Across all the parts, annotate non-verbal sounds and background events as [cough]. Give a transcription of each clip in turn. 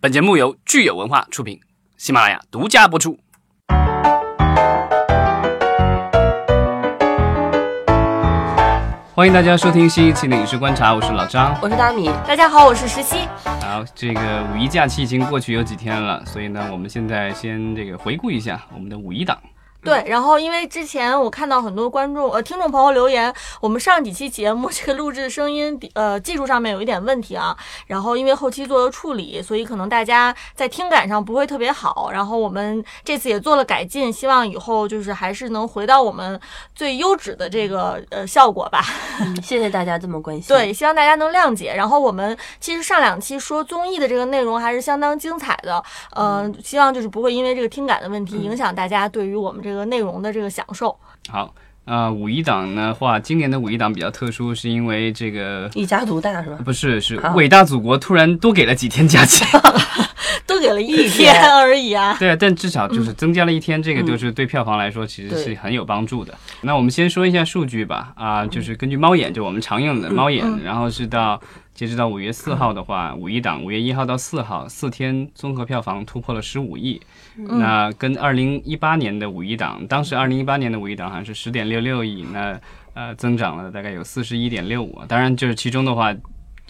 本节目由聚友文化出品，喜马拉雅独家播出。欢迎大家收听新一期的影视观察，我是老张。我是大米，大家好，我是石溪。好，这个五一假期已经过去有几天了，所以呢，我们现在先这个回顾一下我们的五一档。对，然后因为之前我看到很多观众呃听众朋友留言，我们上几期节目这个录制声音呃技术上面有一点问题啊，然后因为后期做了处理，所以可能大家在听感上不会特别好。然后我们这次也做了改进，希望以后就是还是能回到我们最优质的这个呃效果吧。谢谢大家这么关 [laughs] 心。对，希望大家能谅解。然后我们其实上两期说综艺的这个内容还是相当精彩的，嗯，希望就是不会因为这个听感的问题影响大家对于我们这个。内容的这个享受。好，啊，五一档的话，今年的五一档比较特殊，是因为这个一家独大是吧？不是，是伟大祖国突然多给了几天假期，[laughs] 多给了一天而已啊。[laughs] 对啊，但至少就是增加了一天，这个就是对票房来说其实是很有帮助的。那我们先说一下数据吧，啊，就是根据猫眼，就我们常用的猫眼，然后是到。截止到五月四号的话，五一档五月一号到四号四天综合票房突破了十五亿，那跟二零一八年的五一档，当时二零一八年的五一档好像是十点六六亿，那呃增长了大概有四十一点六五。当然，就是其中的话，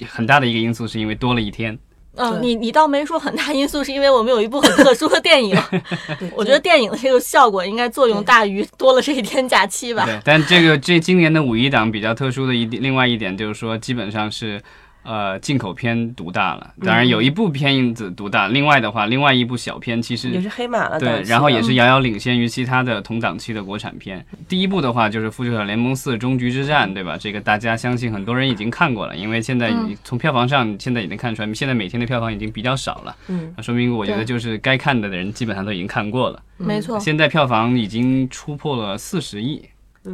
很大的一个因素是因为多了一天。嗯，你你倒没说很大因素，是因为我们有一部很特殊的电影。[laughs] 我觉得电影的这个效果应该作用大于多了这一天假期吧。对，但这个这今年的五一档比较特殊的一点，另外一点就是说，基本上是。呃，进口片独大了，当然有一部片子独大。另外的话，另外一部小片其实也是黑马了，对，然后也是遥遥领先于其他的同档期的国产片。第一部的话就是《复仇者联盟四：终局之战》，对吧？这个大家相信很多人已经看过了，因为现在从票房上现在已经看出来，现在每天的票房已经比较少了。嗯，那说明我觉得就是该看的的人基本上都已经看过了。没错，现在票房已经突破了四十亿。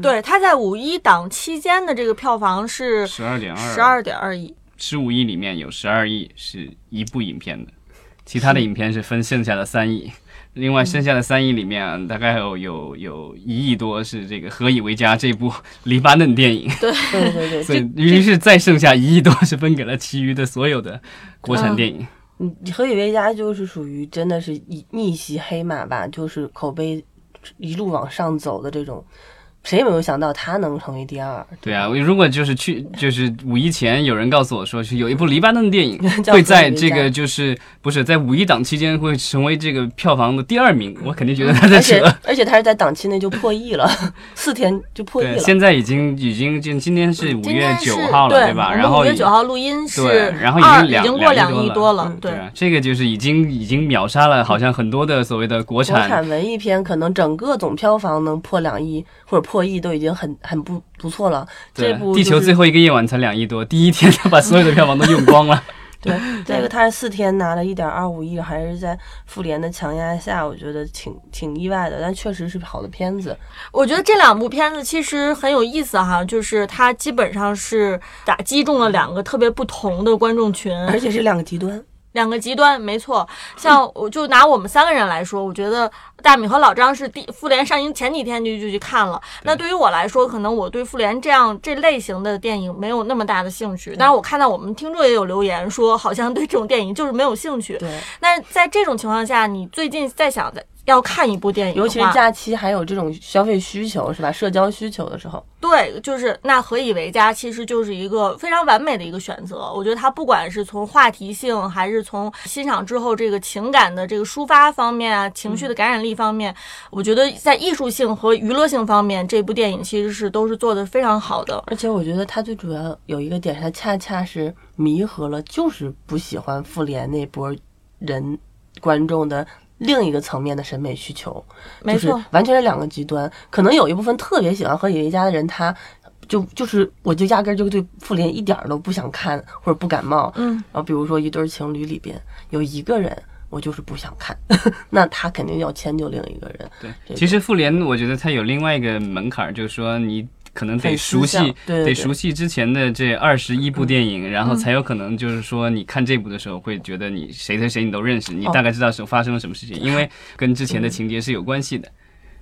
对，它在五一档期间的这个票房是十二点二，十二点二亿。十五亿里面有十二亿是一部影片的，其他的影片是分剩下的三亿，另外剩下的三亿里面大概有有有一亿多是这个《何以为家》这部黎巴嫩电影，对 [laughs] 对对对，所以于是再剩下一亿多是分给了其余的所有的国产电影。嗯，《何以为家》就是属于真的是逆逆袭黑马吧，就是口碑一路往上走的这种。谁也没有想到他能成为第二。对啊，如果就是去就是五一前有人告诉我说是有一部黎巴嫩电影 [laughs] 会在这个就是不是在五一档期间会成为这个票房的第二名，[laughs] 我肯定觉得他在扯。[laughs] 而且他是在档期内就破亿了，四天就破亿了。现在已经已经就今天是五月九号了，对吧？然后五月九号录音是，然后已经两已经过两亿多了。对，这个就是已经已经秒杀了，好像很多的所谓的国产国产文艺片，可能整个总票房能破两亿或者破亿都已经很。很不不错了，这部《地球最后一个夜晚》才两亿多，第一天他把所有的票房都用光了。[laughs] [laughs] 对，这个他是四天拿了一点二五亿，还是在复联的强压下，我觉得挺挺意外的。但确实是好的片子。我觉得这两部片子其实很有意思哈，就是它基本上是打击中了两个特别不同的观众群，而且是两个极端。两个极端，没错。像我就拿我们三个人来说，我觉得大米和老张是第复联上映前几天就就去看了。那对于我来说，可能我对复联这样这类型的电影没有那么大的兴趣。但是我看到我们听众也有留言说，好像对这种电影就是没有兴趣。对。那在这种情况下，你最近在想的？要看一部电影，尤其是假期还有这种消费需求，是吧？社交需求的时候，对，就是那何以为家，其实就是一个非常完美的一个选择。我觉得它不管是从话题性，还是从欣赏之后这个情感的这个抒发方面啊，情绪的感染力方面，我觉得在艺术性和娱乐性方面，这部电影其实是都是做的非常好的。而且我觉得它最主要有一个点，它恰恰是弥合了就是不喜欢复联那波人观众的。另一个层面的审美需求，就是完全是两个极端。可能有一部分特别喜欢《何以为家》的人，他就就是我就压根儿就对复联一点儿都不想看或者不感冒。嗯，然后比如说一对情侣里边有一个人，我就是不想看，[laughs] 那他肯定要迁就另一个人。对，其实复联我觉得它有另外一个门槛，就是说你。可能得熟悉，得熟悉之前的这二十一部电影，然后才有可能就是说，你看这部的时候会觉得你谁谁谁你都认识，你大概知道是发生了什么事情，因为 [laughs] 跟之前的情节是有关系的，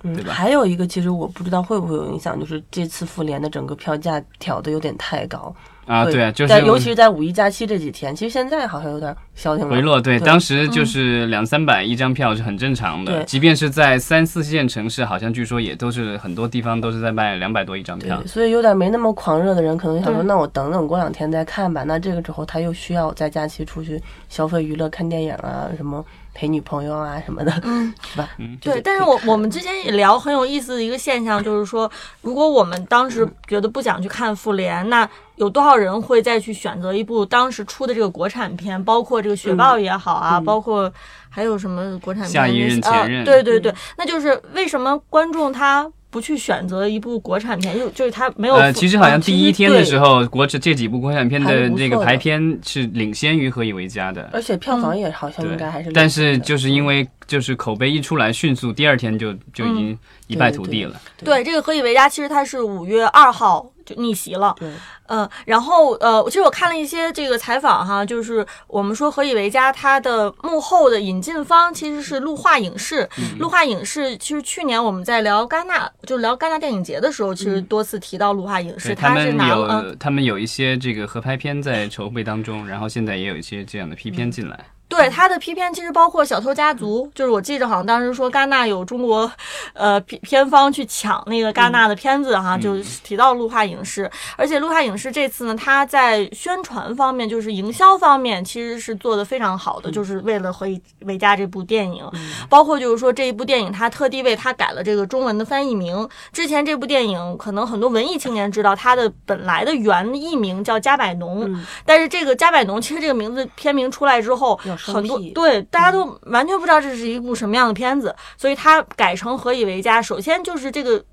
对吧？还有一个，其实我不知道会不会有影响，就是这次复联的整个票价调的有点太高啊，对啊，就是尤其是在五一假期这几天，其实现在好像有点消停了回落。对，当时就是两三百一张票是很正常的，即便是在三四线城市，好像据说也都是很多地方都是在卖两百多一张票。所以有点没那么狂热的人，可能想说，那我等等过两天再看吧。那这个时候他又需要在假期出去消费娱乐、看电影啊什么。陪女朋友啊什么的，嗯，是吧？嗯，对。但是我我们之前也聊很有意思的一个现象，就是说，[laughs] 如果我们当时觉得不想去看复联，那有多少人会再去选择一部当时出的这个国产片？包括这个雪豹也好啊，包括还有什么国产片？下一任前任。对对对，那就是为什么观众他。不去选择一部国产片，就就是它没有。呃，其实好像第一天的时候，国这这几部国产片的那个排片是领先于《何以为家》的，而且票房也好像应该还是。但是就是因为就是口碑一出来，迅速第二天就就已经一败涂地了。对，这个《何以为家》其实它是五月二号就逆袭了。对。嗯，然后呃，其实我看了一些这个采访哈，就是我们说《何以为家》它的幕后的引进方其实是路化影视。路化影视其实去年我们在聊戛纳，就聊戛纳电影节的时候，其实多次提到路化影视。他们有他们有一些这个合拍片在筹备当中，然后现在也有一些这样的批片进来。对他的批片其实包括《小偷家族》，就是我记着好像当时说戛纳有中国，[laughs] 呃片片方去抢那个戛纳的片子哈，就提到路化影视，而且路化影视这次呢，他在宣传方面，就是营销方面，其实是做的非常好的，就是为了《何以为家》这部电影，包括就是说这一部电影，他特地为他改了这个中文的翻译名。之前这部电影可能很多文艺青年知道，它的本来的原译名叫《加百农》，但是这个《加百农》其实这个名字片名出来之后。很多对大家都完全不知道这是一部什么样的片子，所以它改成《何以为家》。首先就是这个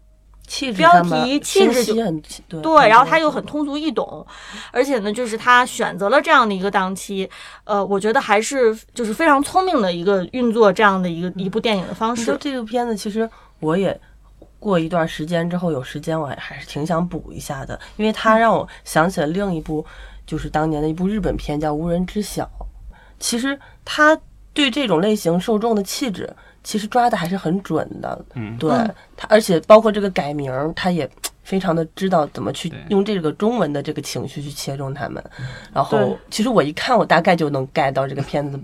标题气质就很对，然后他又很通俗易懂，而且呢，就是他选择了这样的一个档期，呃，我觉得还是就是非常聪明的一个运作这样的一个一部电影的方式。这部片子其实我也过一段时间之后有时间，我还是挺想补一下的，因为它让我想起了另一部，就是当年的一部日本片叫《无人知晓》。其实他对这种类型受众的气质，其实抓的还是很准的。嗯，对他，而且包括这个改名，他也非常的知道怎么去用这个中文的这个情绪去切中他们。然后，其实我一看，我大概就能 get 到这个片子。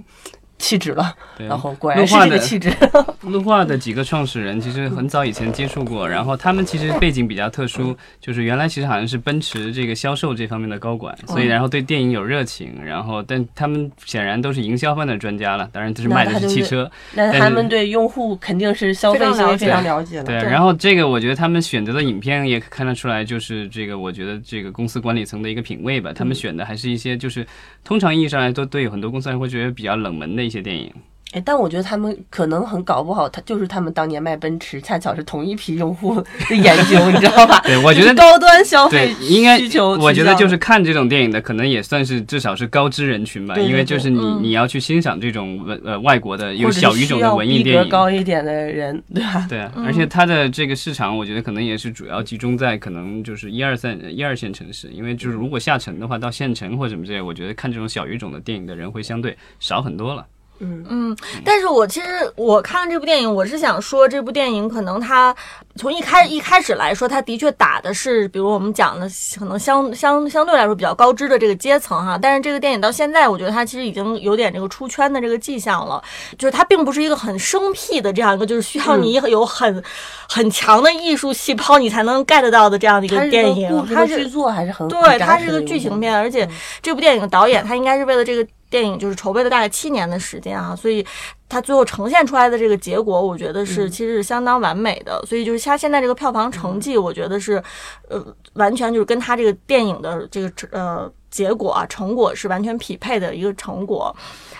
气质了，然后果然是这个气质。[laughs] 路化的几个创始人其实很早以前接触过，然后他们其实背景比较特殊，就是原来其实好像是奔驰这个销售这方面的高管，所以然后对电影有热情，然后但他们显然都是营销方面的专家了，当然这是卖的是汽车，那他们对用户肯定是消费行为非常了解的。对，然后这个我觉得他们选择的影片也看得出来，就是这个我觉得这个公司管理层的一个品味吧，他们选的还是一些就是通常意义上来说，对很多公司会觉得比较冷门的。一些电影。哎，但我觉得他们可能很搞不好，他就是他们当年卖奔驰，恰巧是同一批用户的研究，[laughs] 你知道吧？对，我觉得高端消费应该需求，我觉得就是看这种电影的，可能也算是至少是高知人群吧，因为就是你你要去欣赏这种文呃外国的有小语种的文艺电影，高一点的人，对吧？对啊，而且它的这个市场，我觉得可能也是主要集中在可能就是一二三一二线城市，因为就是如果下沉的话，到县城或什么之类，我觉得看这种小语种的电影的人会相对少很多了。嗯嗯，但是我其实我看这部电影，我是想说，这部电影可能它从一开一开始来说，它的确打的是，比如我们讲的可能相相相对来说比较高知的这个阶层哈。但是这个电影到现在，我觉得它其实已经有点这个出圈的这个迹象了，就是它并不是一个很生僻的这样一个，就是需要你有很很强的艺术细胞你才能 get 到的这样的一个电影。它是剧作还是很对，它是个剧情片，而且这部电影导演他应该是为了这个。电影就是筹备了大概七年的时间啊，所以它最后呈现出来的这个结果，我觉得是其实是相当完美的。所以就是它现在这个票房成绩，我觉得是呃完全就是跟它这个电影的这个呃结果啊成果是完全匹配的一个成果。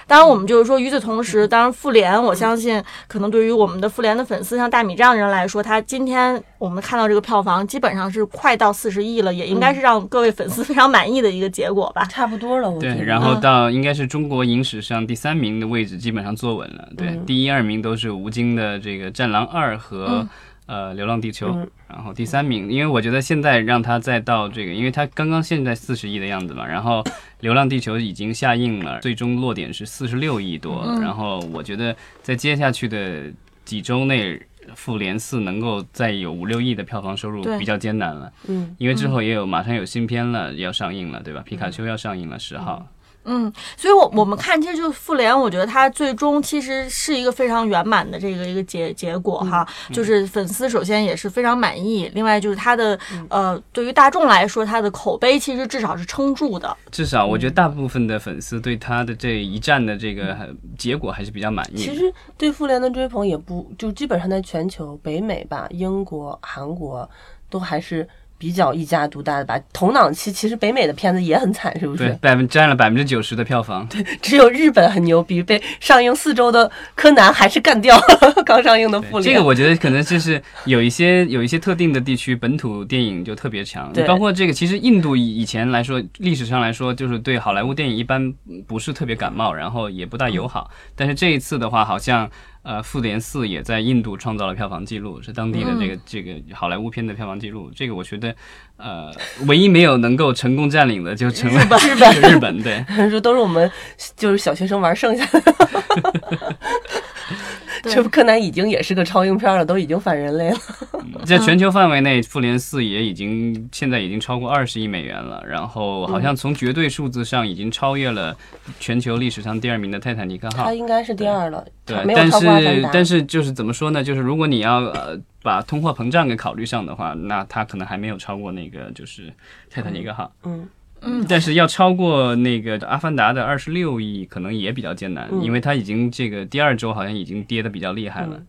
当然，我们就是说，与此同时，当然，复联，我相信可能对于我们的复联的粉丝，像大米这样的人来说，他今天我们看到这个票房基本上是快到四十亿了，也应该是让各位粉丝非常满意的一个结果吧。[laughs] 差不多了，我对，然后到应该是中国影史上第三名的位置基本上坐稳了。对，第一、二名都是吴京的这个《战狼二》和。呃，流浪地球，然后第三名，因为我觉得现在让他再到这个，因为他刚刚现在四十亿的样子嘛，然后 [laughs] 流浪地球已经下映了，最终落点是四十六亿多，然后我觉得在接下去的几周内，复联四能够再有五六亿的票房收入比较艰难了，嗯，因为之后也有马上有新片了要上映了，对吧？皮卡丘要上映了十号。嗯，所以，我我们看，其实就复联，我觉得它最终其实是一个非常圆满的这个一个结结果哈，就是粉丝首先也是非常满意，另外就是它的呃，对于大众来说，它的口碑其实至少是撑住的。至少我觉得大部分的粉丝对它的这一战的这个结果还是比较满意。其实对复联的追捧也不就基本上在全球北美吧，英国、韩国都还是。比较一家独大的吧，同档期其实北美的片子也很惨，是不是？对，百分占了百分之九十的票房。对，[laughs] 只有日本很牛逼，被上映四周的柯南还是干掉了 [laughs] 刚上映的复联。这个我觉得可能就是有一些有一些特定的地区本土电影就特别强，包括这个其实印度以以前来说历史上来说就是对好莱坞电影一般不是特别感冒，然后也不大友好，但是这一次的话好像。呃，复联四也在印度创造了票房记录，是当地的这个这个好莱坞片的票房记录。这个我觉得，呃，唯一没有能够成功占领的就成了日本。[laughs] 日本对，[laughs] 说都是我们就是小学生玩剩下的。[laughs] [laughs] 这柯南已经也是个超英片了，都已经反人类了。[laughs] 在全球范围内，复联四也已经现在已经超过二十亿美元了，然后好像从绝对数字上已经超越了全球历史上第二名的泰坦尼克号。它应该是第二了，对，但是但是就是怎么说呢？就是如果你要呃把通货膨胀给考虑上的话，那它可能还没有超过那个就是泰坦尼克号。嗯。嗯，但是要超过那个《阿凡达》的二十六亿，可能也比较艰难，因为它已经这个第二周好像已经跌的比较厉害了。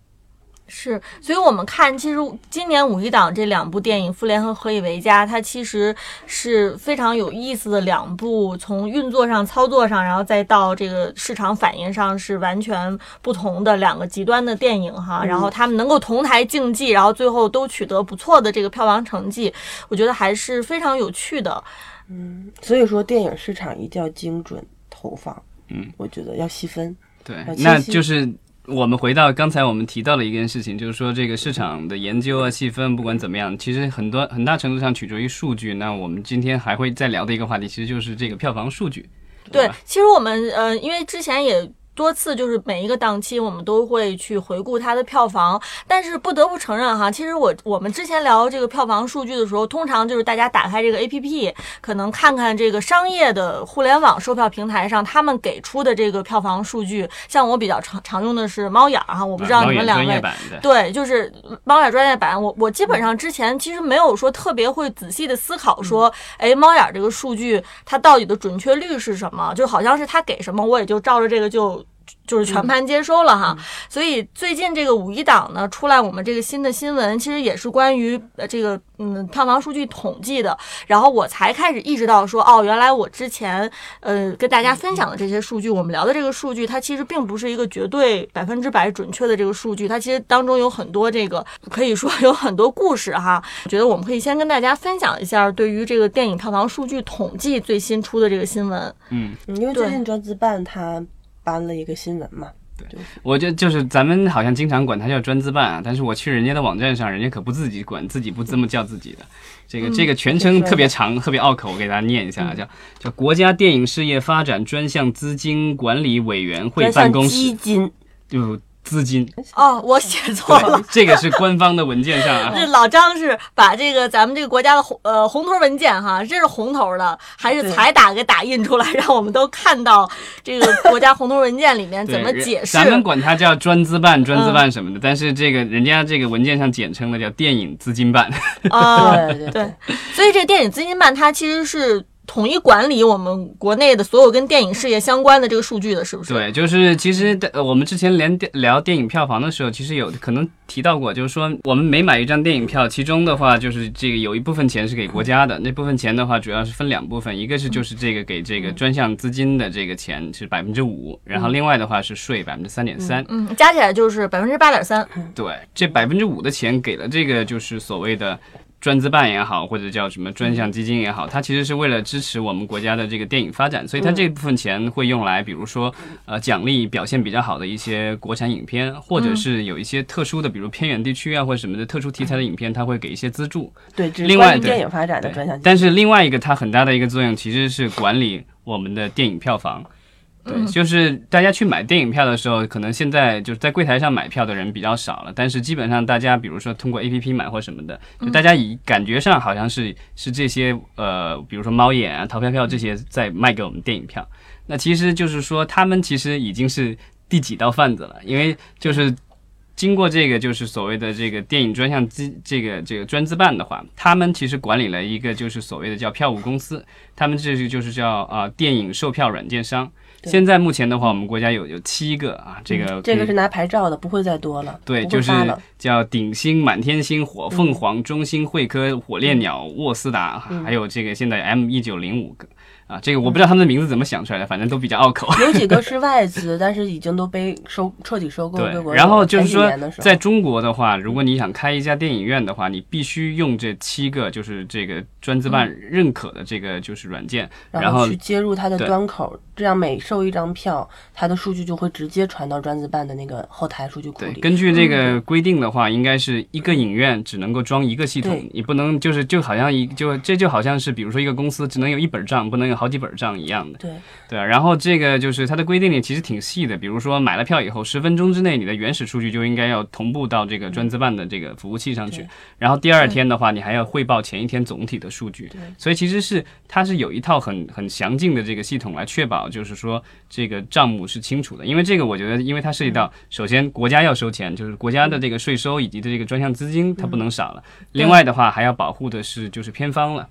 是，所以我们看，其实今年五一档这两部电影《复联》和《何以为家》，它其实是非常有意思的两部，从运作上、操作上，然后再到这个市场反应上，是完全不同的两个极端的电影哈。然后他们能够同台竞技，然后最后都取得不错的这个票房成绩，我觉得还是非常有趣的。嗯，所以说电影市场一定要精准投放。嗯，我觉得要细分。对，那就是我们回到刚才我们提到的一件事情，就是说这个市场的研究啊、细分，不管怎么样，其实很多很大程度上取决于数据。那我们今天还会再聊的一个话题，其实就是这个票房数据。对，其实我们呃，因为之前也。多次就是每一个档期，我们都会去回顾它的票房。但是不得不承认哈，其实我我们之前聊这个票房数据的时候，通常就是大家打开这个 A P P，可能看看这个商业的互联网售票平台上他们给出的这个票房数据。像我比较常常用的是猫眼哈，我不知道你们两位对，就是猫眼专业版。我我基本上之前其实没有说特别会仔细的思考说，哎，猫眼这个数据它到底的准确率是什么？就好像是它给什么，我也就照着这个就。就是全盘接收了哈，所以最近这个五一档呢出来，我们这个新的新闻其实也是关于呃这个嗯票房数据统计的，然后我才开始意识到说哦，原来我之前呃跟大家分享的这些数据，我们聊的这个数据，它其实并不是一个绝对百分之百准确的这个数据，它其实当中有很多这个可以说有很多故事哈。我觉得我们可以先跟大家分享一下对于这个电影票房数据统计最新出的这个新闻。嗯，因为最近专资办它。颁了一个新闻嘛？对，我就就是咱们好像经常管它叫专资办啊，但是我去人家的网站上，人家可不自己管，自己不这么叫自己的。这个这个全称特别长，特别拗口，我给大家念一下，叫叫国家电影事业发展专项资金管理委员会办公室基金，就。资金哦，我写错了，这个是官方的文件上啊。[laughs] 这老张是把这个咱们这个国家的红呃红头文件哈，这是红头的，还是彩打给打印出来，让我们都看到这个国家红头文件里面怎么解释？咱们管它叫专资办、专资办什么的，但是这个人家这个文件上简称的叫电影资金办。啊，对对，所以这个电影资金办它其实是。统一管理我们国内的所有跟电影事业相关的这个数据的，是不是？对，就是其实我们之前连聊电影票房的时候，其实有可能提到过，就是说我们每买一张电影票，其中的话就是这个有一部分钱是给国家的，那部分钱的话主要是分两部分，一个是就是这个给这个专项资金的这个钱是百分之五，然后另外的话是税百分之三点三，嗯，加起来就是百分之八点三。对，这百分之五的钱给了这个就是所谓的。专资办也好，或者叫什么专项基金也好，它其实是为了支持我们国家的这个电影发展，所以它这部分钱会用来，比如说，呃，奖励表现比较好的一些国产影片，或者是有一些特殊的，比如偏远地区啊或者什么的特殊题材的影片，它会给一些资助。对，另外电影发展的专项。但是另外一个它很大的一个作用，其实是管理我们的电影票房。对，就是大家去买电影票的时候，可能现在就是在柜台上买票的人比较少了，但是基本上大家比如说通过 A P P 买或什么的，就大家以感觉上好像是是这些呃，比如说猫眼啊、淘票票这些在卖给我们电影票。那其实就是说，他们其实已经是第几道贩子了，因为就是经过这个就是所谓的这个电影专项资这个这个专资办的话，他们其实管理了一个就是所谓的叫票务公司，他们这个就是叫啊电影售票软件商。现在目前的话，我们国家有有七个啊，这个这个是拿牌照的，不会再多了。对，就是叫鼎星、满天星、火凤凰、中兴、汇科、火烈鸟、沃斯达，还有这个现在 M 一九零五个。啊，这个我不知道他们的名字怎么想出来的，反正都比较拗口。有几个 [laughs] 是外资，但是已经都被收彻底收购。对，然后就是说，在中国的话，如果你想开一家电影院的话，你必须用这七个就是这个专资办认可的这个就是软件，然后去接入它的端口，这样每售一张票，它的数据就会直接传到专资办的那个后台数据库里。根据这个规定的话，应该是一个影院只能够装一个系统，你不能就是就好像一就这就好像是比如说一个公司只能有一本账，不能有。好几本账一样的，对。对啊，然后这个就是它的规定里其实挺细的，比如说买了票以后，十分钟之内你的原始数据就应该要同步到这个专资办的这个服务器上去，然后第二天的话，你还要汇报前一天总体的数据，所以其实是它是有一套很很详尽的这个系统来确保，就是说这个账目是清楚的，因为这个我觉得，因为它涉及到首先国家要收钱，就是国家的这个税收以及的这个专项资金它不能少了，另外的话还要保护的是就是偏方了。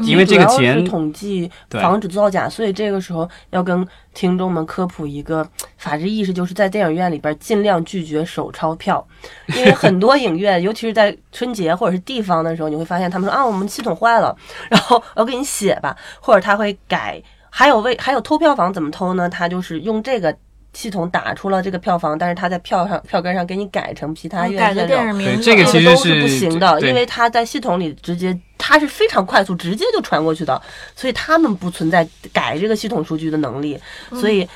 因为这个钱统计防止造假，所以这个时候要跟听众们科普一个 [tsk] 法治意识，就是在电影院里边尽量拒绝手钞票，因为很多影院，[laughs] 尤其是在春节或者是地方的时候，你会发现他们说啊，我们系统坏了，[laughs] 然后我给你写吧，或者他会改，还有为还有偷票房怎么偷呢？他就是用这个。系统打出了这个票房，但是他在票上票根上给你改成其他院线电影名这个其实都是不行的，因为他在系统里直接，他是非常快速，直接就传过去的，所以他们不存在改这个系统数据的能力。所以，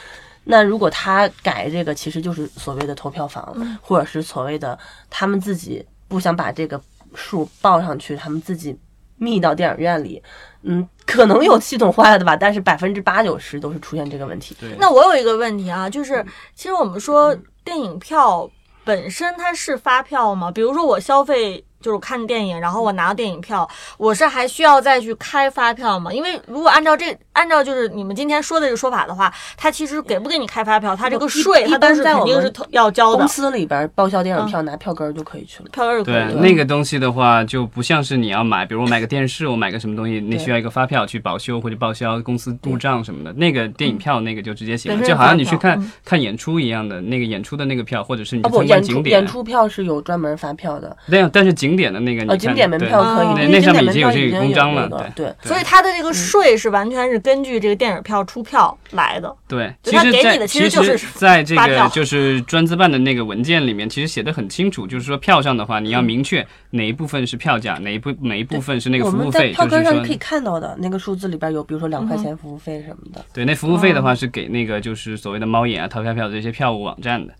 那如果他改这个，其实就是所谓的投票房，或者是所谓的他们自己不想把这个数报上去，他们自己密到电影院里。嗯，可能有系统坏了的吧，但是百分之八九十都是出现这个问题。那我有一个问题啊，就是其实我们说电影票本身它是发票吗？比如说我消费。就是看电影，然后我拿到电影票，我是还需要再去开发票吗？因为如果按照这按照就是你们今天说的这个说法的话，他其实给不给你开发票，他这个税他都是肯定是要交的。公司里边报销电影票拿票根就可以去了，票根就可以。对那个东西的话，就不像是你要买，比如我买个电视，我买个什么东西，你需要一个发票去保修或者报销，公司入账什么的。那个电影票那个就直接行了，就好像你去看看演出一样的，那个演出的那个票，或者是你参观景点。演出票是有专门发票的。对，但是景点的那个。景点门票可以，那那上面已经有这个公章了，对，所以它的这个税是完全是根据这个电影票出票来的。对，其实给你的其实就是在这个就是专资办的那个文件里面，其实写的很清楚，就是说票上的话，你要明确哪一部分是票价，哪一部哪一部分是那个服务费。票根上可以看到的那个数字里边有，比如说两块钱服务费什么的。对，那服务费的话是给那个就是所谓的猫眼啊、淘票票这些票务网站的。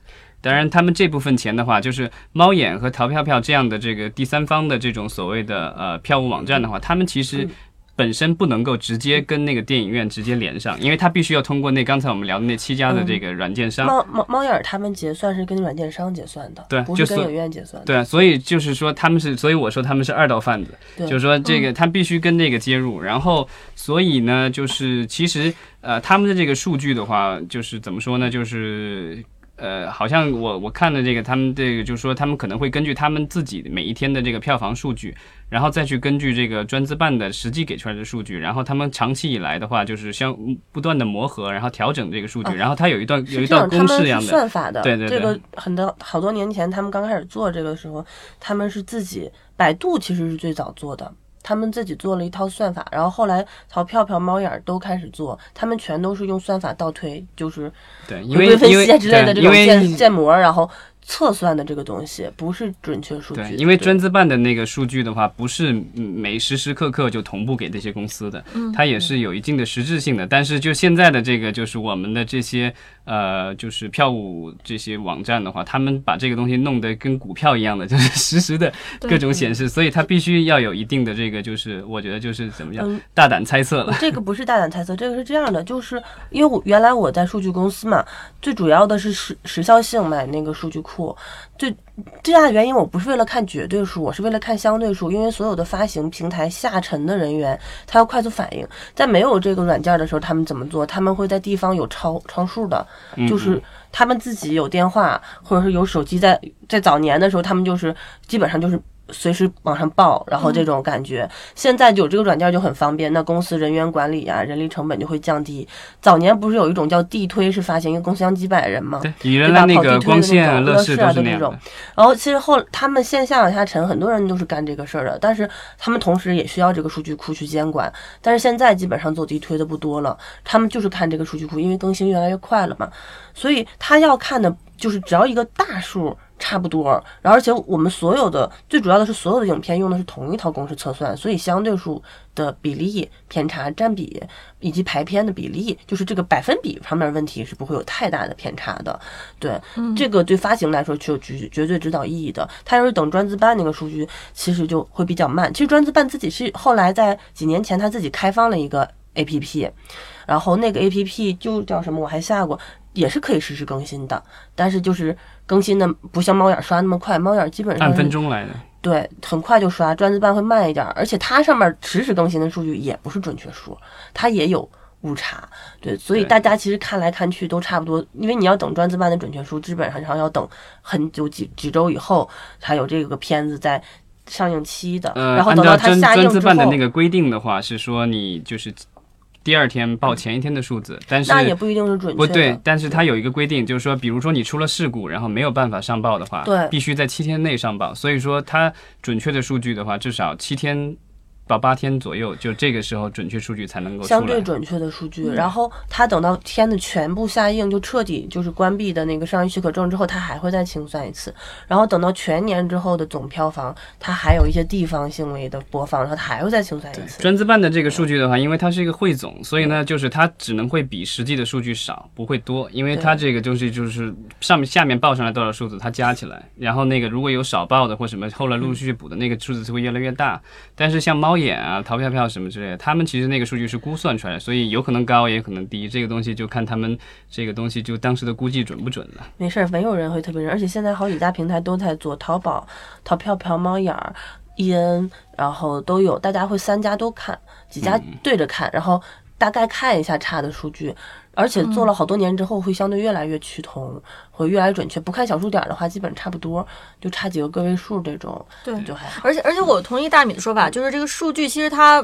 当然，他们这部分钱的话，就是猫眼和淘票票这样的这个第三方的这种所谓的呃票务网站的话，他们其实本身不能够直接跟那个电影院直接连上，因为它必须要通过那刚才我们聊的那七家的这个软件商。猫猫猫眼他们结算是跟软件商结算的，对，不是跟影院结算。对，所以就是说他们是，所以我说他们是二道贩子，就是说这个他必须跟那个接入，然后所以呢，就是其实呃他们的这个数据的话，就是怎么说呢，就是。呃，好像我我看的这个，他们这个就是说，他们可能会根据他们自己每一天的这个票房数据，然后再去根据这个专资办的实际给出来的数据，然后他们长期以来的话，就是相不断的磨合，然后调整这个数据，然后它有一段有一道公式一样的算法的。对对对。这个很多好多年前他们刚开始做这个时候，他们是自己百度其实是最早做的。他们自己做了一套算法，然后后来淘票票、猫眼都开始做，他们全都是用算法倒推，就是对，因为分析之类的这种建建模，然后。测算的这个东西不是准确数据，对，因为专资办的那个数据的话，不是每时时刻刻就同步给这些公司的，它也是有一定的实质性的。但是就现在的这个，就是我们的这些呃，就是票务这些网站的话，他们把这个东西弄得跟股票一样的，就是实时的 [laughs] 各种显示，所以它必须要有一定的这个，就是我觉得就是怎么样，大胆猜测了。这个不是大胆猜测，这个是这样的，就是因为我原来我在数据公司嘛，最主要的是时时效性买那个数据库。库最最大的原因我不是为了看绝对数，我是为了看相对数，因为所有的发行平台下沉的人员，他要快速反应，在没有这个软件的时候，他们怎么做？他们会在地方有超超数的，就是他们自己有电话，或者是有手机，在在早年的时候，他们就是基本上就是。随时往上报，然后这种感觉，现在有这个软件就很方便，那公司人员管理啊，人力成本就会降低。早年不是有一种叫地推，是发行一个公司将几百人吗？对，原来那个光线、乐视啊，都那种。然后其实后他们线下往下沉，很多人都是干这个事儿的，但是他们同时也需要这个数据库去监管。但是现在基本上做地推的不多了，他们就是看这个数据库，因为更新越来越快了嘛，所以他要看的就是只要一个大数。差不多，然后而且我们所有的最主要的是所有的影片用的是同一套公式测算，所以相对数的比例偏差占比以及排片的比例，就是这个百分比方面问题是不会有太大的偏差的。对，这个对发行来说具有绝绝对指导意义的。他要是等专资办那个数据，其实就会比较慢。其实专资办自己是后来在几年前他自己开放了一个 APP，然后那个 APP 就叫什么我还下过。也是可以实时更新的，但是就是更新的不像猫眼刷那么快，猫眼基本上按分钟来的，对，很快就刷。专资办会慢一点，而且它上面实时更新的数据也不是准确数，它也有误差。对，所以大家其实看来看去都差不多，因为你要等专资办的准确数，基本上要要等很久几几周以后才有这个片子在上映期的。然后等到它下映专资办的那个规定的话，是说你就是。第二天报前一天的数字，但是那也不一定是准确。不对，但是它有一个规定，就是说，比如说你出了事故，然后没有办法上报的话，对，必须在七天内上报。所以说，它准确的数据的话，至少七天。到八天左右，就这个时候准确数据才能够相对准确的数据。然后它等到片子全部下映，就彻底就是关闭的那个上映许可证之后，它还会再清算一次。然后等到全年之后的总票房，它还有一些地方性位的播放，然后它还会再清算一次。专资办的这个数据的话，因为它是一个汇总，所以呢，就是它只能会比实际的数据少，不会多，因为它这个东西就是上面下面报上来多少数字，它加起来，然后那个如果有少报的或什么，后来陆陆续续补的那个数字就会越来越大。但是像猫眼啊、淘票。票什么之类的，他们其实那个数据是估算出来的，所以有可能高，也可能低。这个东西就看他们这个东西就当时的估计准不准了。没事儿，没有人会特别认，而且现在好几家平台都在做淘宝、淘票票、猫眼儿、伊恩，然后都有，大家会三家都看，几家对着看，然后大概看一下差的数据。而且做了好多年之后，会相对越来越趋同，会越来越准确。不看小数点的话，基本差不多，就差几个个位数这种，对，就还好。而且而且我同意大米的说法，就是这个数据其实它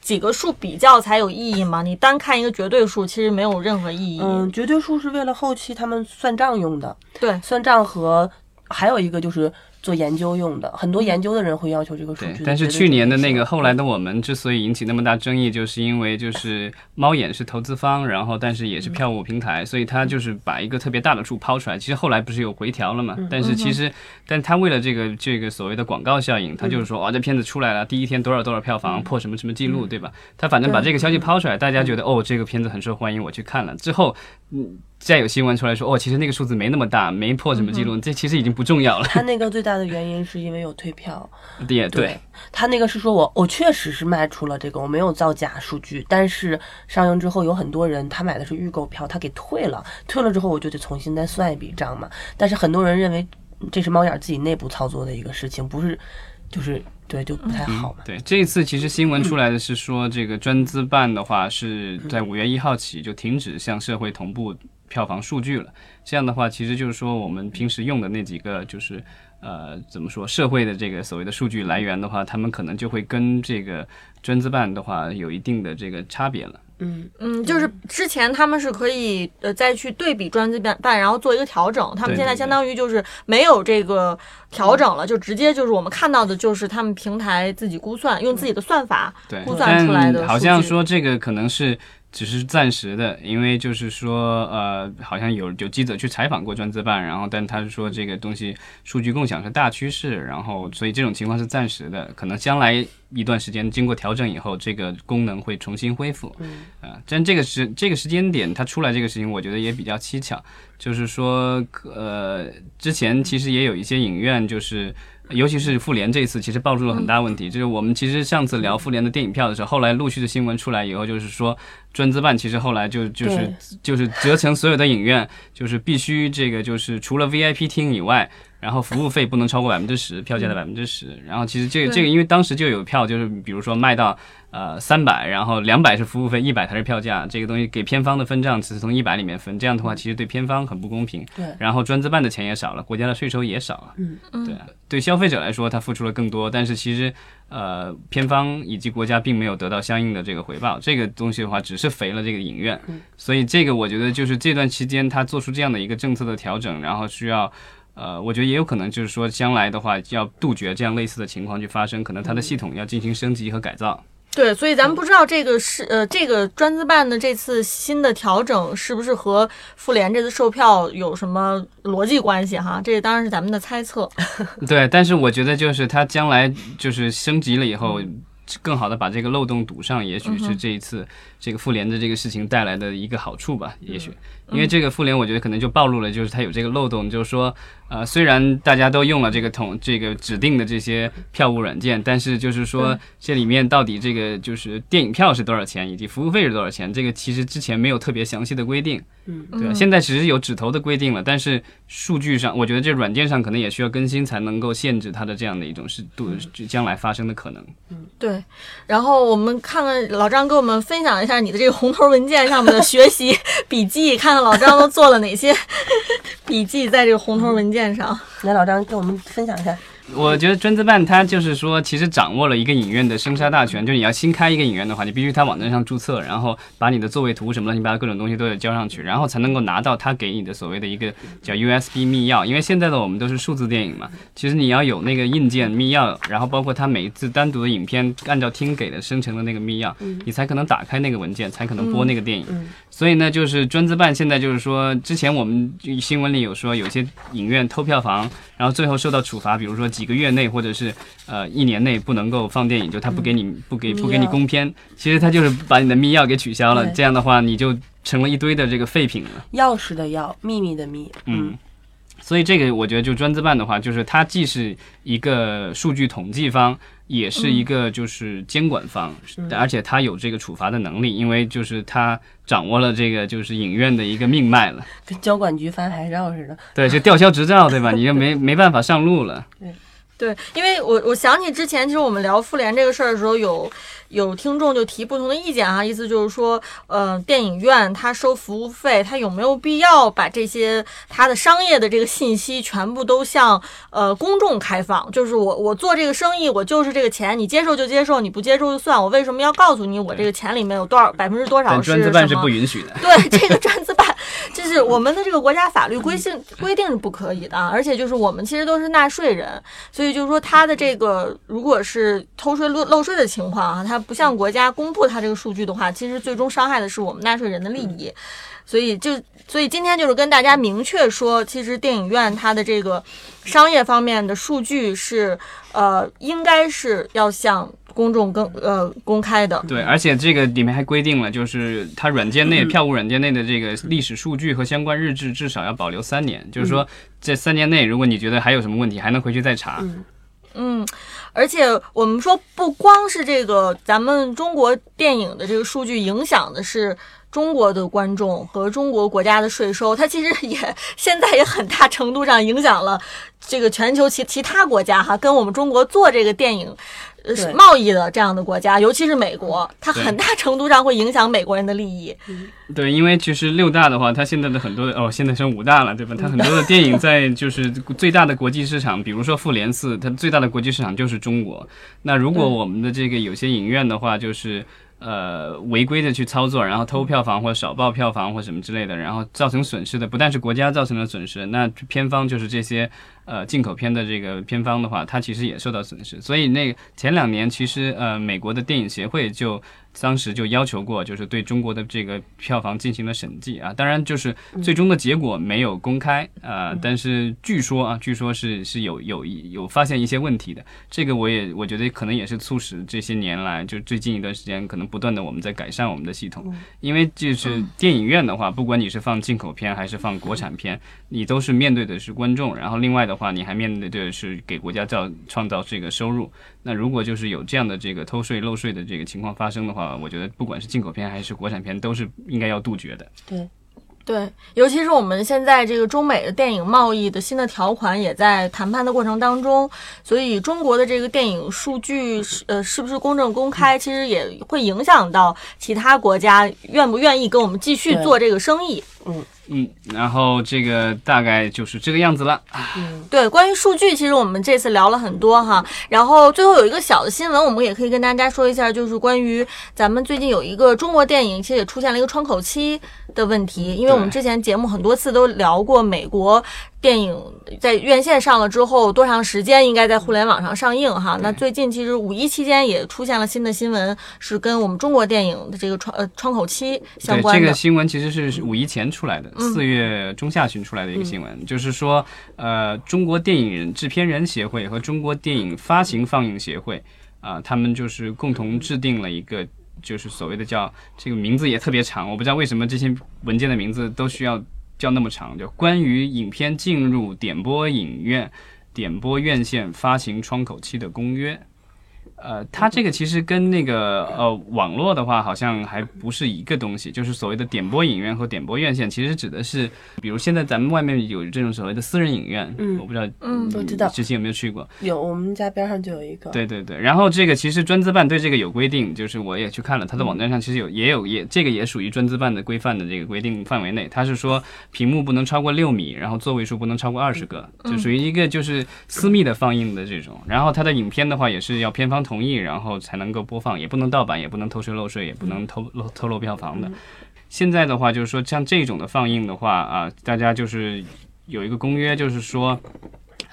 几个数比较才有意义嘛。你单看一个绝对数，其实没有任何意义。嗯，绝对数是为了后期他们算账用的。对，算账和还有一个就是。做研究用的，很多研究的人会要求这个数据。但是去年的那个后来的我们之所以引起那么大争议，就是因为就是猫眼是投资方，然后但是也是票务平台，所以他就是把一个特别大的数抛出来。其实后来不是有回调了嘛？但是其实，但他为了这个这个所谓的广告效应，他就是说，哦，这片子出来了，第一天多少多少票房，破什么什么记录，对吧？他反正把这个消息抛出来，大家觉得哦，这个片子很受欢迎，我去看了之后，嗯。再有新闻出来说，哦，其实那个数字没那么大，没破什么记录，这其实已经不重要了。他那个最大的原因是因为有退票。也对，他那个是说我我确实是卖出了这个，我没有造假数据，但是上映之后有很多人他买的是预购票，他给退了，退了之后我就得重新再算一笔账嘛。但是很多人认为这是猫眼自己内部操作的一个事情，不是，就是。对，就不太好嘛。对，这一次其实新闻出来的是说，这个专资办的话是在五月一号起就停止向社会同步票房数据了。这样的话，其实就是说我们平时用的那几个，就是呃，怎么说，社会的这个所谓的数据来源的话，他们可能就会跟这个专资办的话有一定的这个差别了。嗯嗯，就是之前他们是可以呃再去对比专资办办，然后做一个调整。他们现在相当于就是没有这个调整了，就直接就是我们看到的就是他们平台自己估算，用自己的算法估算出来的。好像说这个可能是。只是暂时的，因为就是说，呃，好像有有记者去采访过专资办，然后，但他是说这个东西数据共享是大趋势，然后，所以这种情况是暂时的，可能将来一段时间经过调整以后，这个功能会重新恢复。嗯，啊，但这个时这个时间点它出来这个事情，我觉得也比较蹊跷，就是说，呃，之前其实也有一些影院就是。尤其是复联这一次，其实暴露了很大问题。就是我们其实上次聊复联的电影票的时候，后来陆续的新闻出来以后，就是说专资办其实后来就就是就是责成所有的影院，就是必须这个就是除了 VIP 厅以外。然后服务费不能超过百分之十，票价的百分之十。然后其实这个这个，因为当时就有票，就是比如说卖到呃三百，然后两百是服务费，一百才是票价。这个东西给片方的分账只是从一百里面分，这样的话其实对片方很不公平。对。然后专资办的钱也少了，国家的税收也少了。嗯嗯。对，对消费者来说他付出了更多，但是其实呃片方以及国家并没有得到相应的这个回报。这个东西的话只是肥了这个影院。嗯。所以这个我觉得就是这段期间他做出这样的一个政策的调整，然后需要。呃，我觉得也有可能，就是说将来的话，要杜绝这样类似的情况去发生，可能它的系统要进行升级和改造。对，所以咱们不知道这个是呃，这个专资办的这次新的调整是不是和妇联这次售票有什么逻辑关系哈？这当然是咱们的猜测。[laughs] 对，但是我觉得就是它将来就是升级了以后。更好的把这个漏洞堵上，也许是这一次这个妇联的这个事情带来的一个好处吧。也许，因为这个妇联，我觉得可能就暴露了，就是它有这个漏洞，就是说，呃，虽然大家都用了这个统这个指定的这些票务软件，但是就是说这里面到底这个就是电影票是多少钱，以及服务费是多少钱，这个其实之前没有特别详细的规定。嗯，对，现在只是有指头的规定了，但是数据上，我觉得这软件上可能也需要更新，才能够限制它的这样的一种是度将来发生的可能。嗯，对。然后我们看看老张给我们分享一下你的这个红头文件上面的学习 [laughs] 笔记，看看老张都做了哪些 [laughs] 笔记在这个红头文件上。来，老张跟我们分享一下。我觉得专资办它就是说，其实掌握了一个影院的生杀大权。就你要新开一个影院的话，你必须他网站上注册，然后把你的座位图什么乱七八糟各种东西都得交上去，然后才能够拿到他给你的所谓的一个叫 USB 密钥。因为现在的我们都是数字电影嘛，其实你要有那个硬件密钥，然后包括它每一次单独的影片按照厅给的生成的那个密钥，你才可能打开那个文件，才可能播那个电影。所以呢，就是专资办现在就是说，之前我们新闻里有说，有些影院偷票房，然后最后受到处罚，比如说几个月内或者是呃一年内不能够放电影，就他不给你不给不给你公片，其实他就是把你的密钥给取消了，这样的话你就成了一堆的这个废品了。钥匙的钥，秘密的秘，嗯。所以这个我觉得就专资办的话，就是它既是一个数据统计方，也是一个就是监管方，而且它有这个处罚的能力，因为就是它掌握了这个就是影院的一个命脉了，跟交管局发牌照似的。对，就吊销执照，对吧？[laughs] 你就没没办法上路了。对，对，因为我我想起之前其实我们聊妇联这个事儿的时候有。有听众就提不同的意见啊，意思就是说，呃，电影院它收服务费，它有没有必要把这些它的商业的这个信息全部都向呃公众开放？就是我我做这个生意，我就是这个钱，你接受就接受，你不接受就算。我为什么要告诉你我这个钱里面有多少百分之多少是专资办是不允许的。对，这个专资办就是我们的这个国家法律规定规定是不可以的，而且就是我们其实都是纳税人，所以就是说他的这个如果是偷税漏漏税的情况啊，他。不向国家公布他这个数据的话，其实最终伤害的是我们纳税人的利益。所以就所以今天就是跟大家明确说，其实电影院它的这个商业方面的数据是呃，应该是要向公众更呃公开的。对，而且这个里面还规定了，就是它软件内票务软件内的这个历史数据和相关日志至少要保留三年，就是说这三年内，如果你觉得还有什么问题，还能回去再查。嗯，而且我们说，不光是这个，咱们中国电影的这个数据影响的是中国的观众和中国国家的税收，它其实也现在也很大程度上影响了这个全球其其他国家哈，跟我们中国做这个电影。贸易的这样的国家，尤其是美国，它很大程度上会影响美国人的利益。对，因为其实六大的话，它现在的很多哦，现在升五大了，对吧？它很多的电影 [laughs] 在就是最大的国际市场，比如说复联四，它最大的国际市场就是中国。那如果我们的这个有些影院的话，就是呃违规的去操作，然后偷票房或者少报票房或什么之类的，然后造成损失的，不但是国家造成的损失，那片方就是这些。呃，进口片的这个片方的话，它其实也受到损失。所以那前两年，其实呃，美国的电影协会就当时就要求过，就是对中国的这个票房进行了审计啊。当然，就是最终的结果没有公开啊，但是据说啊，据说是是有有有发现一些问题的。这个我也我觉得可能也是促使这些年来就最近一段时间可能不断的我们在改善我们的系统，因为就是电影院的话，不管你是放进口片还是放国产片，你都是面对的是观众，然后另外的。的话，你还面对的是给国家造创造这个收入。那如果就是有这样的这个偷税漏税的这个情况发生的话，我觉得不管是进口片还是国产片，都是应该要杜绝的。对，对，尤其是我们现在这个中美的电影贸易的新的条款也在谈判的过程当中，所以中国的这个电影数据是呃是不是公正公开，其实也会影响到其他国家愿不愿意跟我们继续做这个生意。嗯。嗯，然后这个大概就是这个样子了。嗯，对，关于数据，其实我们这次聊了很多哈。然后最后有一个小的新闻，我们也可以跟大家说一下，就是关于咱们最近有一个中国电影，其实也出现了一个窗口期的问题，因为我们之前节目很多次都聊过美国。电影在院线上了之后，多长时间应该在互联网上上映？哈，那最近其实五一期间也出现了新的新闻，是跟我们中国电影的这个窗呃窗口期相关的。这个新闻其实是五一前出来的，四月中下旬出来的一个新闻，就是说，呃，中国电影人制片人协会和中国电影发行放映协会啊，他们就是共同制定了一个，就是所谓的叫这个名字也特别长，我不知道为什么这些文件的名字都需要。叫那么长，就关于影片进入点播影院、点播院线发行窗口期的公约。呃，它这个其实跟那个呃网络的话，好像还不是一个东西。就是所谓的点播影院和点播院线，其实指的是，比如现在咱们外面有这种所谓的私人影院，嗯，我不知道，嗯，我知道，之前有没有去过？有，我们家边上就有一个。对对对，然后这个其实专资办对这个有规定，就是我也去看了，它的网站上其实有也有也这个也属于专资办的规范的这个规定范围内。它是说屏幕不能超过六米，然后座位数不能超过二十个，就属于一个就是私密的放映的这种。然后它的影片的话也是要片方同意，然后才。才能够播放，也不能盗版，也不能偷税漏税，也不能偷漏偷漏票房的。现在的话，就是说像这种的放映的话啊，大家就是有一个公约，就是说，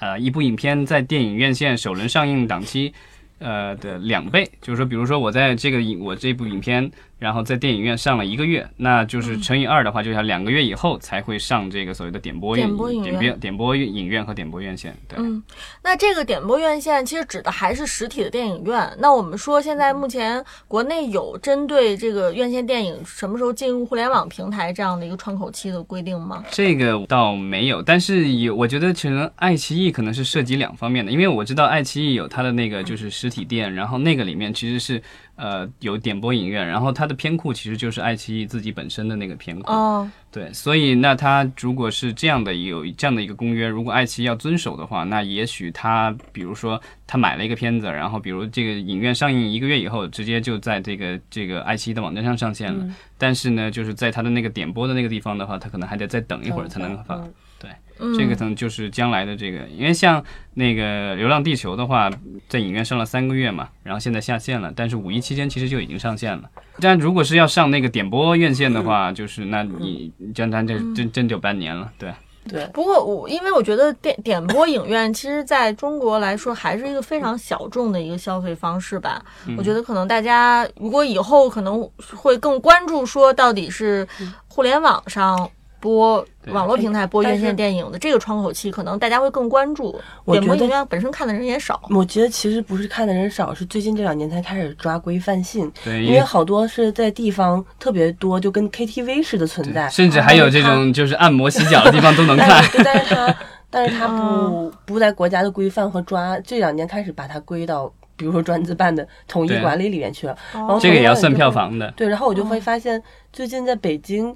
呃，一部影片在电影院线首轮上映档期，呃的两倍，就是说，比如说我在这个影我这部影片。然后在电影院上了一个月，那就是乘以二的话，就要两个月以后才会上这个所谓的点播院、点播点播影院和点播院线。对，嗯，那这个点播院线其实指的还是实体的电影院。那我们说现在目前国内有针对这个院线电影什么时候进入互联网平台这样的一个窗口期的规定吗？这个倒没有，但是有，我觉得可能爱奇艺可能是涉及两方面的，因为我知道爱奇艺有它的那个就是实体店，然后那个里面其实是。呃，有点播影院，然后它的片库其实就是爱奇艺自己本身的那个片库。哦，对，所以那它如果是这样的有这样的一个公约，如果爱奇艺要遵守的话，那也许他比如说他买了一个片子，然后比如这个影院上映一个月以后，直接就在这个这个爱奇艺的网站上上线了。但是呢，就是在他的那个点播的那个地方的话，他可能还得再等一会儿才能发。对。这个可能就是将来的这个，因为像那个《流浪地球》的话，在影院上了三个月嘛，然后现在下线了，但是五一期间其实就已经上线了。但如果是要上那个点播院线的话，就是那你将它这真真就半年了，对。对。不过我因为我觉得点点播影院其实在中国来说还是一个非常小众的一个消费方式吧。我觉得可能大家如果以后可能会更关注说到底是互联网上。播网络平台播院线电影的这个窗口期，可能大家会更关注。点播影院本身看的人也少。我觉得其实不是看的人少，是最近这两年才开始抓规范性。对，因为好多是在地方特别多，就跟 KTV 似的存在。甚至还有这种就是按摩洗脚的地方都能看。但是它，但是它不不在国家的规范和抓，这两年开始把它归到，比如说专资办的统一管理里面去了。然后这个也要算票房的。对，然后我就会发现，最近在北京。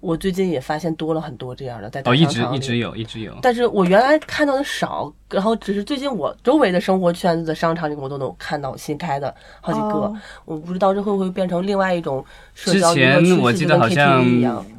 我最近也发现多了很多这样的，在哦，一直一直有，一直有。但是我原来看到的少，然后只是最近我周围的生活圈子的商场里，我都能看到新开的好几个。我不知道这会不会变成另外一种社交之我记得好像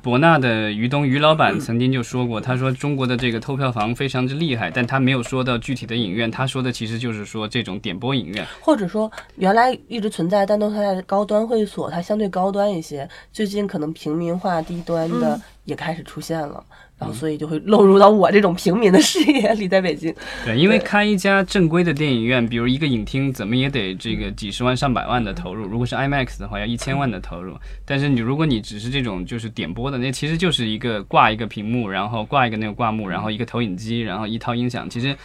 博纳的于东于老板曾经就说过，他说中国的这个偷票房非常之厉害，但他没有说到具体的影院，他说的其实就是说这种点播影院，或者说原来一直存在，但都在高端会所，它相对高端一些，最近可能平民化低端。的也开始出现了，然后所以就会落入到我这种平民的视野里，在北京。[laughs] 对，因为开一家正规的电影院，比如一个影厅，怎么也得这个几十万上百万的投入。如果是 IMAX 的话，要一千万的投入。但是你如果你只是这种就是点播的，那其实就是一个挂一个屏幕，然后挂一个那个挂幕，然后一个投影机，然后一套音响，其实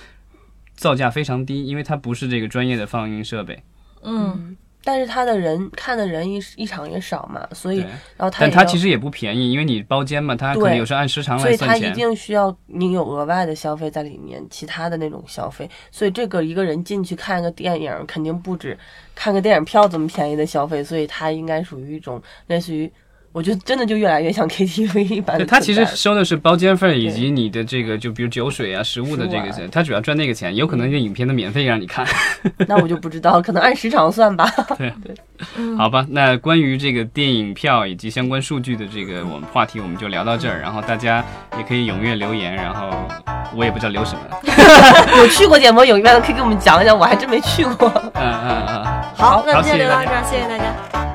造价非常低，因为它不是这个专业的放映设备。嗯。但是他的人看的人一一场也少嘛，所以然后他但他其实也不便宜，因为你包间嘛，他可能有时候按时长来算钱，所以他一定需要你有额外的消费在里面，其他的那种消费。所以这个一个人进去看个电影，肯定不止看个电影票这么便宜的消费，所以他应该属于一种类似于。我觉得真的就越来越像 [laughs] KTV 一般。他其实收的是包间费以及你的这个，就比如酒水啊、食物的这个钱，他主要赚那个钱，有可能这影片的免费让你看。[laughs] 那我就不知道，可能按时长算吧。[laughs] 对对，好吧。那关于这个电影票以及相关数据的这个我们话题，我们就聊到这儿。然后大家也可以踊跃留言，然后我也不知道留什么。有去过电影影院的可以给我们讲一讲，我还真没去过。嗯嗯嗯。好，那今天就聊到这儿，谢谢大家。